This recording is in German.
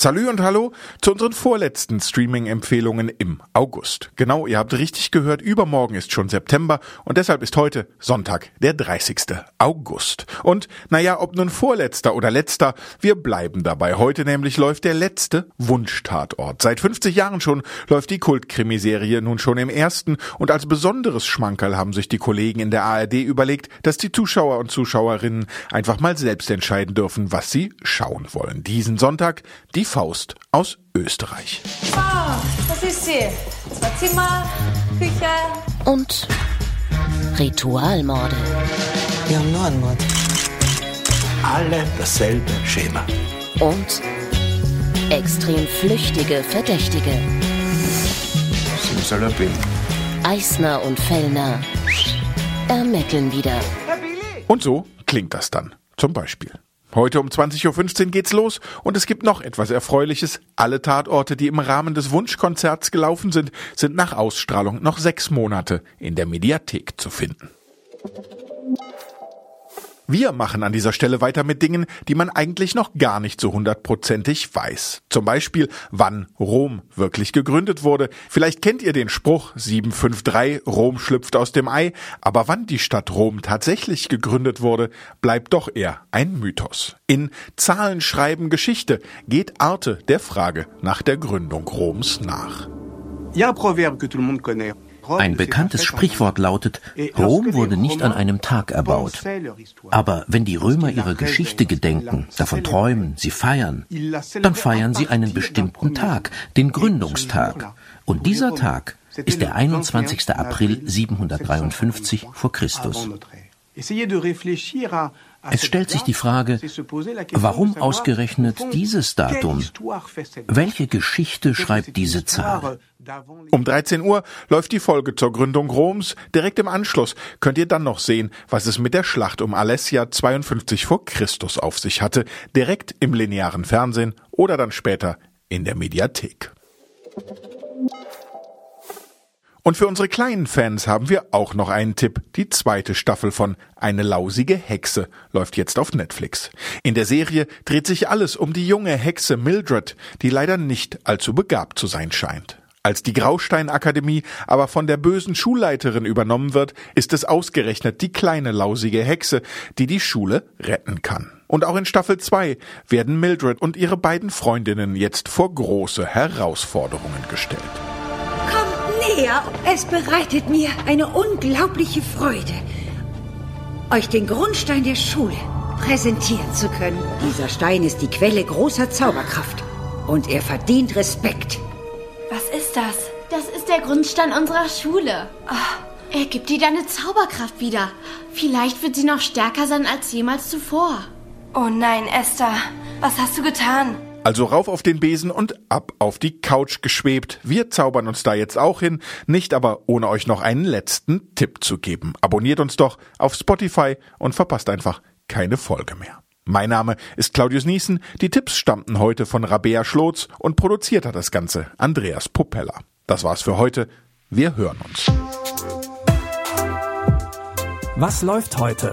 Salü und hallo zu unseren vorletzten Streaming-Empfehlungen im August. Genau, ihr habt richtig gehört, übermorgen ist schon September und deshalb ist heute Sonntag, der 30. August. Und naja, ob nun vorletzter oder letzter, wir bleiben dabei. Heute nämlich läuft der letzte Wunschtatort. Seit 50 Jahren schon läuft die Kultkrimiserie nun schon im ersten und als besonderes Schmankerl haben sich die Kollegen in der ARD überlegt, dass die Zuschauer und Zuschauerinnen einfach mal selbst entscheiden dürfen, was sie schauen wollen. Diesen Sonntag die Faust aus Österreich. Ah, was ist sie? Zwei Zimmer, Küche. Und Ritualmorde. Wir haben nur einen Mord. Alle dasselbe Schema. Und extrem flüchtige Verdächtige. Simsalabim. Eisner und Fellner ermitteln wieder. Und so klingt das dann. Zum Beispiel. Heute um 20.15 Uhr geht's los und es gibt noch etwas Erfreuliches. Alle Tatorte, die im Rahmen des Wunschkonzerts gelaufen sind, sind nach Ausstrahlung noch sechs Monate in der Mediathek zu finden. Wir machen an dieser Stelle weiter mit Dingen, die man eigentlich noch gar nicht so hundertprozentig weiß. Zum Beispiel, wann Rom wirklich gegründet wurde. Vielleicht kennt ihr den Spruch 753, Rom schlüpft aus dem Ei, aber wann die Stadt Rom tatsächlich gegründet wurde, bleibt doch eher ein Mythos. In Zahlen schreiben Geschichte geht Arte der Frage nach der Gründung Roms nach. Il y que tout le monde connaît. Ein bekanntes Sprichwort lautet, Rom wurde nicht an einem Tag erbaut. Aber wenn die Römer ihre Geschichte gedenken, davon träumen, sie feiern, dann feiern sie einen bestimmten Tag, den Gründungstag. Und dieser Tag ist der 21. April 753 vor Christus. Es stellt sich die Frage, warum ausgerechnet dieses Datum? Welche Geschichte schreibt diese Zahl? Um 13 Uhr läuft die Folge zur Gründung Roms. Direkt im Anschluss könnt ihr dann noch sehen, was es mit der Schlacht um Alessia 52 vor Christus auf sich hatte. Direkt im linearen Fernsehen oder dann später in der Mediathek. Und für unsere kleinen Fans haben wir auch noch einen Tipp. Die zweite Staffel von Eine lausige Hexe läuft jetzt auf Netflix. In der Serie dreht sich alles um die junge Hexe Mildred, die leider nicht allzu begabt zu sein scheint. Als die Grausteinakademie aber von der bösen Schulleiterin übernommen wird, ist es ausgerechnet die kleine lausige Hexe, die die Schule retten kann. Und auch in Staffel 2 werden Mildred und ihre beiden Freundinnen jetzt vor große Herausforderungen gestellt. Näher. Es bereitet mir eine unglaubliche Freude, euch den Grundstein der Schule präsentieren zu können. Dieser Stein ist die Quelle großer Zauberkraft und er verdient Respekt. Was ist das? Das ist der Grundstein unserer Schule. Oh, er gibt dir deine Zauberkraft wieder. Vielleicht wird sie noch stärker sein als jemals zuvor. Oh nein, Esther. Was hast du getan? Also rauf auf den Besen und ab auf die Couch geschwebt. Wir zaubern uns da jetzt auch hin, nicht aber ohne euch noch einen letzten Tipp zu geben. Abonniert uns doch auf Spotify und verpasst einfach keine Folge mehr. Mein Name ist Claudius Niesen. Die Tipps stammten heute von Rabea Schlotz und produziert hat das Ganze Andreas Popella. Das war's für heute. Wir hören uns. Was läuft heute?